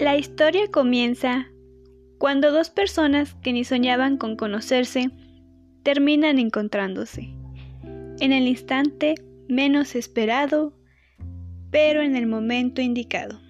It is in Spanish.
La historia comienza cuando dos personas que ni soñaban con conocerse terminan encontrándose. En el instante menos esperado, pero en el momento indicado.